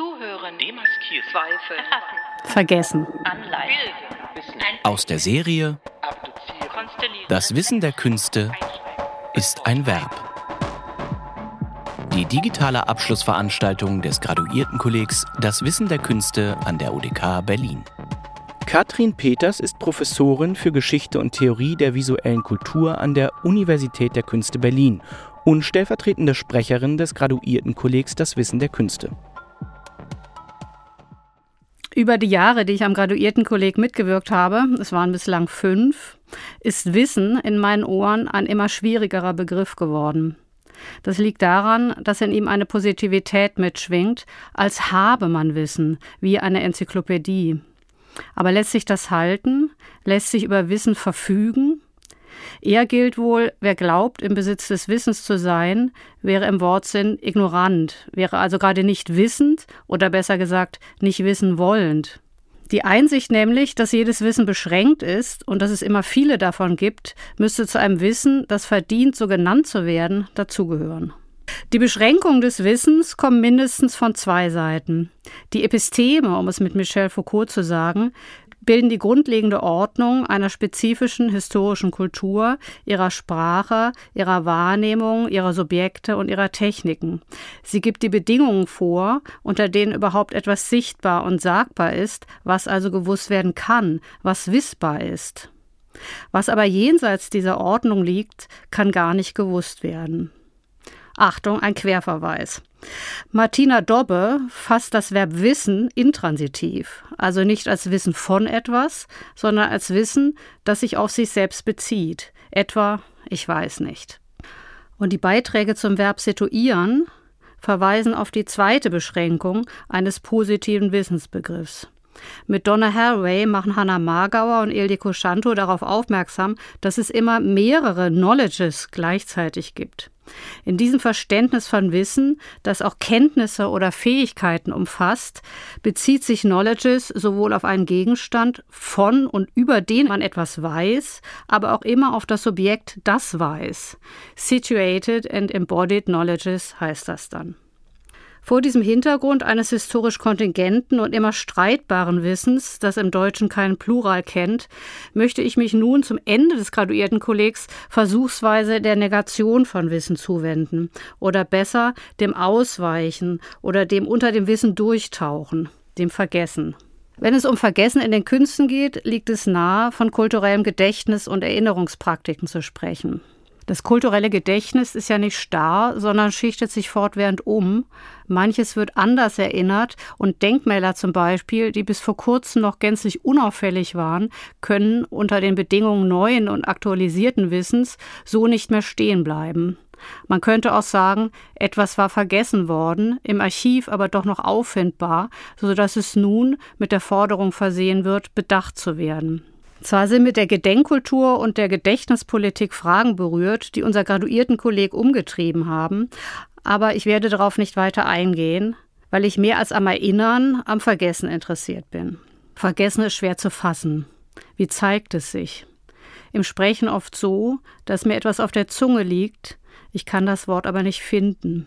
Zuhören. Demaskieren. Zweifel. Vergessen. Anleihen. Aus der Serie Das Wissen der Künste ist ein Verb. Die digitale Abschlussveranstaltung des Graduiertenkollegs Das Wissen der Künste an der UDK Berlin. Katrin Peters ist Professorin für Geschichte und Theorie der visuellen Kultur an der Universität der Künste Berlin und stellvertretende Sprecherin des Graduiertenkollegs Das Wissen der Künste. Über die Jahre, die ich am Graduiertenkolleg mitgewirkt habe, es waren bislang fünf, ist Wissen in meinen Ohren ein immer schwierigerer Begriff geworden. Das liegt daran, dass in ihm eine Positivität mitschwingt, als habe man Wissen, wie eine Enzyklopädie. Aber lässt sich das halten? Lässt sich über Wissen verfügen? Eher gilt wohl, wer glaubt, im Besitz des Wissens zu sein, wäre im Wortsinn ignorant, wäre also gerade nicht wissend oder besser gesagt nicht wissen wollend. Die Einsicht nämlich, dass jedes Wissen beschränkt ist und dass es immer viele davon gibt, müsste zu einem Wissen, das verdient, so genannt zu werden, dazugehören. Die Beschränkungen des Wissens kommen mindestens von zwei Seiten. Die Episteme, um es mit Michel Foucault zu sagen, bilden die grundlegende Ordnung einer spezifischen historischen Kultur, ihrer Sprache, ihrer Wahrnehmung, ihrer Subjekte und ihrer Techniken. Sie gibt die Bedingungen vor, unter denen überhaupt etwas sichtbar und sagbar ist, was also gewusst werden kann, was wissbar ist. Was aber jenseits dieser Ordnung liegt, kann gar nicht gewusst werden. Achtung, ein Querverweis. Martina Dobbe fasst das Verb wissen intransitiv, also nicht als Wissen von etwas, sondern als Wissen, das sich auf sich selbst bezieht, etwa ich weiß nicht. Und die Beiträge zum Verb situieren verweisen auf die zweite Beschränkung eines positiven Wissensbegriffs. Mit Donna Haraway machen Hannah Margauer und Ildiko Shanto darauf aufmerksam, dass es immer mehrere Knowledges gleichzeitig gibt. In diesem Verständnis von Wissen, das auch Kenntnisse oder Fähigkeiten umfasst, bezieht sich Knowledges sowohl auf einen Gegenstand, von und über den man etwas weiß, aber auch immer auf das Subjekt, das weiß. Situated and embodied knowledges heißt das dann. Vor diesem Hintergrund eines historisch kontingenten und immer streitbaren Wissens, das im Deutschen keinen Plural kennt, möchte ich mich nun zum Ende des Graduiertenkollegs versuchsweise der Negation von Wissen zuwenden oder besser dem Ausweichen oder dem unter dem Wissen durchtauchen, dem Vergessen. Wenn es um Vergessen in den Künsten geht, liegt es nahe, von kulturellem Gedächtnis und Erinnerungspraktiken zu sprechen. Das kulturelle Gedächtnis ist ja nicht starr, sondern schichtet sich fortwährend um. Manches wird anders erinnert und Denkmäler zum Beispiel, die bis vor kurzem noch gänzlich unauffällig waren, können unter den Bedingungen neuen und aktualisierten Wissens so nicht mehr stehen bleiben. Man könnte auch sagen, etwas war vergessen worden, im Archiv aber doch noch auffindbar, so dass es nun mit der Forderung versehen wird, bedacht zu werden. Zwar sind mit der Gedenkkultur und der Gedächtnispolitik Fragen berührt, die unser Graduiertenkolleg umgetrieben haben, aber ich werde darauf nicht weiter eingehen, weil ich mehr als am Erinnern am Vergessen interessiert bin. Vergessen ist schwer zu fassen. Wie zeigt es sich? Im Sprechen oft so, dass mir etwas auf der Zunge liegt, ich kann das Wort aber nicht finden.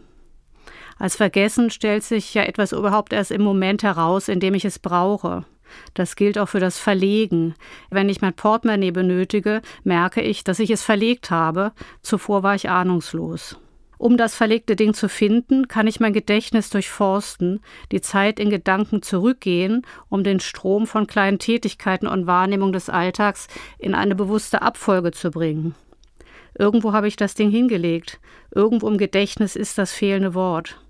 Als Vergessen stellt sich ja etwas überhaupt erst im Moment heraus, in dem ich es brauche. Das gilt auch für das Verlegen. Wenn ich mein Portemonnaie benötige, merke ich, dass ich es verlegt habe. Zuvor war ich ahnungslos. Um das verlegte Ding zu finden, kann ich mein Gedächtnis durchforsten, die Zeit in Gedanken zurückgehen, um den Strom von kleinen Tätigkeiten und Wahrnehmung des Alltags in eine bewusste Abfolge zu bringen. Irgendwo habe ich das Ding hingelegt, irgendwo im Gedächtnis ist das fehlende Wort.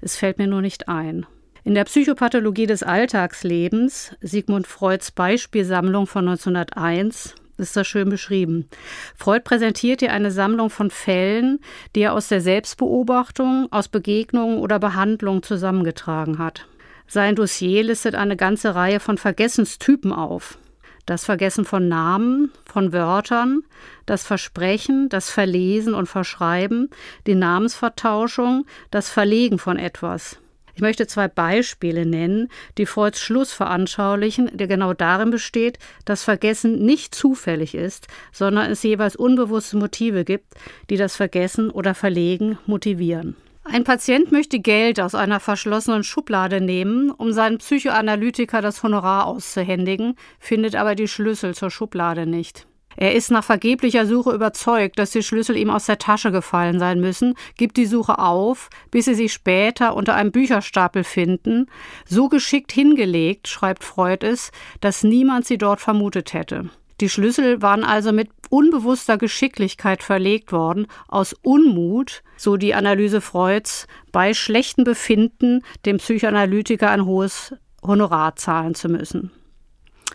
Es fällt mir nur nicht ein. In der Psychopathologie des Alltagslebens, Sigmund Freuds Beispielsammlung von 1901, ist das schön beschrieben. Freud präsentiert hier eine Sammlung von Fällen, die er aus der Selbstbeobachtung, aus Begegnungen oder Behandlungen zusammengetragen hat. Sein Dossier listet eine ganze Reihe von Vergessenstypen auf. Das Vergessen von Namen, von Wörtern, das Versprechen, das Verlesen und Verschreiben, die Namensvertauschung, das Verlegen von etwas. Ich möchte zwei Beispiele nennen, die Freuds Schluss veranschaulichen, der genau darin besteht, dass Vergessen nicht zufällig ist, sondern es jeweils unbewusste Motive gibt, die das Vergessen oder Verlegen motivieren. Ein Patient möchte Geld aus einer verschlossenen Schublade nehmen, um seinem Psychoanalytiker das Honorar auszuhändigen, findet aber die Schlüssel zur Schublade nicht. Er ist nach vergeblicher Suche überzeugt, dass die Schlüssel ihm aus der Tasche gefallen sein müssen, gibt die Suche auf, bis sie sich später unter einem Bücherstapel finden, so geschickt hingelegt, schreibt Freud es, dass niemand sie dort vermutet hätte. Die Schlüssel waren also mit unbewusster Geschicklichkeit verlegt worden, aus Unmut, so die Analyse Freuds, bei schlechtem Befinden dem Psychoanalytiker ein hohes Honorar zahlen zu müssen.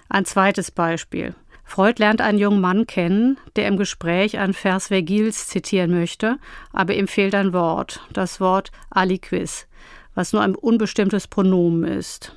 Ein zweites Beispiel. Freud lernt einen jungen Mann kennen, der im Gespräch einen Vers Vergils zitieren möchte, aber ihm fehlt ein Wort, das Wort aliquis, was nur ein unbestimmtes Pronomen ist.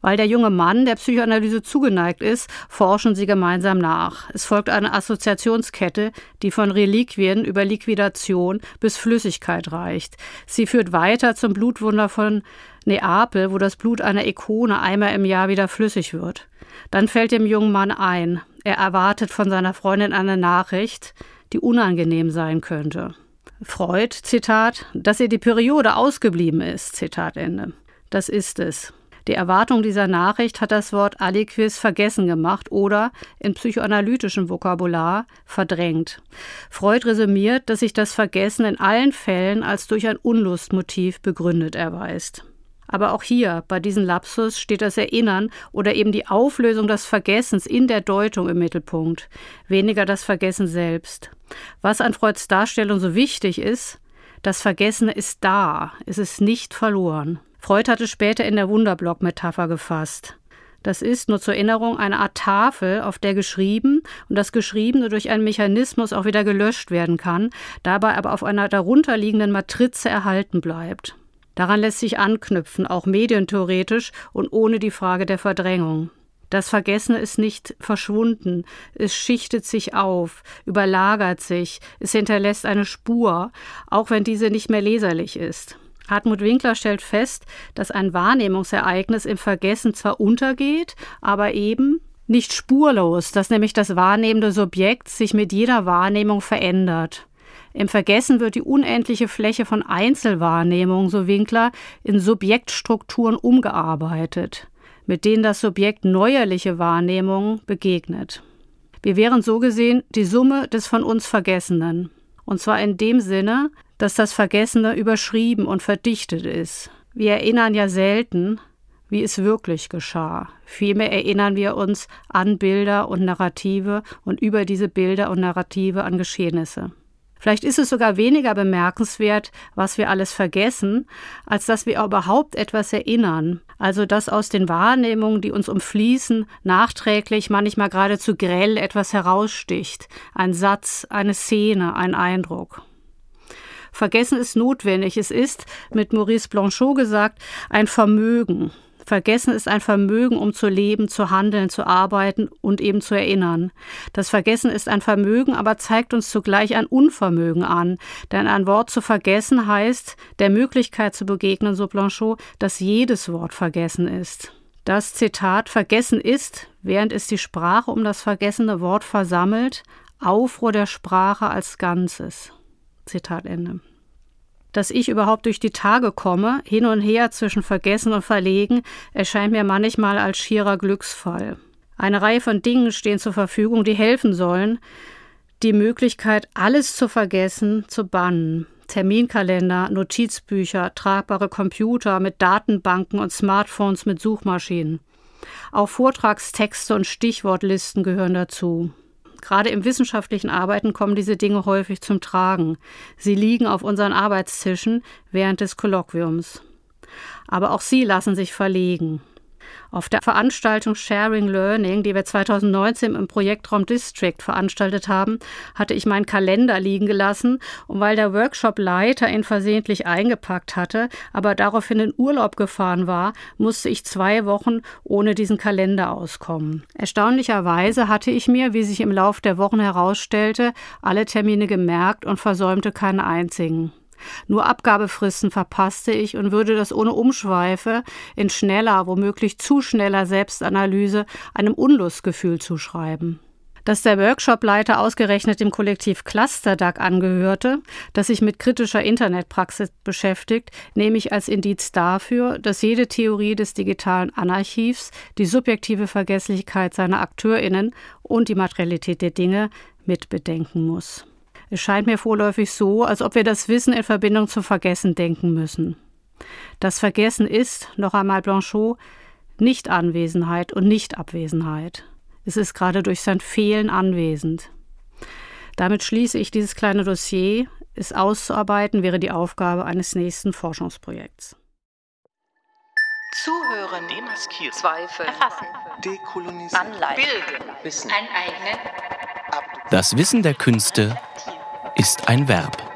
Weil der junge Mann der Psychoanalyse zugeneigt ist, forschen sie gemeinsam nach. Es folgt eine Assoziationskette, die von Reliquien über Liquidation bis Flüssigkeit reicht. Sie führt weiter zum Blutwunder von Neapel, wo das Blut einer Ikone einmal im Jahr wieder flüssig wird. Dann fällt dem jungen Mann ein, er erwartet von seiner Freundin eine Nachricht, die unangenehm sein könnte. Freud, Zitat, dass ihr die Periode ausgeblieben ist, Zitat Ende. Das ist es. Die Erwartung dieser Nachricht hat das Wort aliquis vergessen gemacht oder in psychoanalytischem Vokabular verdrängt. Freud resümiert, dass sich das Vergessen in allen Fällen als durch ein Unlustmotiv begründet erweist. Aber auch hier, bei diesem Lapsus, steht das Erinnern oder eben die Auflösung des Vergessens in der Deutung im Mittelpunkt, weniger das Vergessen selbst. Was an Freuds Darstellung so wichtig ist, das Vergessene ist da, es ist nicht verloren. Freud hatte später in der Wunderblock-Metapher gefasst. Das ist nur zur Erinnerung eine Art Tafel, auf der geschrieben und das Geschriebene durch einen Mechanismus auch wieder gelöscht werden kann, dabei aber auf einer darunterliegenden Matrize erhalten bleibt. Daran lässt sich anknüpfen, auch medientheoretisch und ohne die Frage der Verdrängung. Das Vergessene ist nicht verschwunden, es schichtet sich auf, überlagert sich, es hinterlässt eine Spur, auch wenn diese nicht mehr leserlich ist. Hartmut Winkler stellt fest, dass ein Wahrnehmungsereignis im Vergessen zwar untergeht, aber eben nicht spurlos, dass nämlich das wahrnehmende Subjekt sich mit jeder Wahrnehmung verändert. Im Vergessen wird die unendliche Fläche von Einzelwahrnehmung, so Winkler, in Subjektstrukturen umgearbeitet, mit denen das Subjekt neuerliche Wahrnehmung begegnet. Wir wären so gesehen die Summe des von uns Vergessenen. Und zwar in dem Sinne, dass das Vergessene überschrieben und verdichtet ist. Wir erinnern ja selten, wie es wirklich geschah. Vielmehr erinnern wir uns an Bilder und Narrative und über diese Bilder und Narrative an Geschehnisse. Vielleicht ist es sogar weniger bemerkenswert, was wir alles vergessen, als dass wir überhaupt etwas erinnern. Also dass aus den Wahrnehmungen, die uns umfließen, nachträglich manchmal geradezu grell etwas heraussticht. Ein Satz, eine Szene, ein Eindruck. Vergessen ist notwendig. Es ist, mit Maurice Blanchot gesagt, ein Vermögen. Vergessen ist ein Vermögen, um zu leben, zu handeln, zu arbeiten und eben zu erinnern. Das Vergessen ist ein Vermögen, aber zeigt uns zugleich ein Unvermögen an. Denn ein Wort zu vergessen heißt, der Möglichkeit zu begegnen, so Blanchot, dass jedes Wort vergessen ist. Das Zitat Vergessen ist, während es die Sprache um das vergessene Wort versammelt, Aufruhr der Sprache als Ganzes. Zitat Ende. Dass ich überhaupt durch die Tage komme, hin und her zwischen Vergessen und Verlegen, erscheint mir manchmal als schierer Glücksfall. Eine Reihe von Dingen stehen zur Verfügung, die helfen sollen, die Möglichkeit, alles zu vergessen, zu bannen. Terminkalender, Notizbücher, tragbare Computer mit Datenbanken und Smartphones mit Suchmaschinen. Auch Vortragstexte und Stichwortlisten gehören dazu. Gerade im wissenschaftlichen Arbeiten kommen diese Dinge häufig zum Tragen. Sie liegen auf unseren Arbeitstischen während des Kolloquiums. Aber auch sie lassen sich verlegen. Auf der Veranstaltung Sharing Learning, die wir 2019 im Projektraum District veranstaltet haben, hatte ich meinen Kalender liegen gelassen und weil der Workshop-Leiter ihn versehentlich eingepackt hatte, aber daraufhin in Urlaub gefahren war, musste ich zwei Wochen ohne diesen Kalender auskommen. Erstaunlicherweise hatte ich mir, wie sich im Lauf der Wochen herausstellte, alle Termine gemerkt und versäumte keinen einzigen. Nur Abgabefristen verpasste ich und würde das ohne Umschweife in schneller, womöglich zu schneller Selbstanalyse einem Unlustgefühl zuschreiben. Dass der Workshopleiter ausgerechnet dem Kollektiv Clusterduck angehörte, das sich mit kritischer Internetpraxis beschäftigt, nehme ich als Indiz dafür, dass jede Theorie des digitalen Anarchivs die subjektive Vergesslichkeit seiner AkteurInnen und die Materialität der Dinge mitbedenken muss. Es scheint mir vorläufig so, als ob wir das Wissen in Verbindung zum Vergessen denken müssen. Das Vergessen ist, noch einmal Blanchot, Nicht-Anwesenheit und Nicht-Abwesenheit. Es ist gerade durch sein Fehlen anwesend. Damit schließe ich dieses kleine Dossier. Es auszuarbeiten wäre die Aufgabe eines nächsten Forschungsprojekts. Zuhören, demaskieren, zweifeln, erfassen, dekolonisieren, anleiten, bilden, wissen, Das Wissen der Künste ist ein Verb.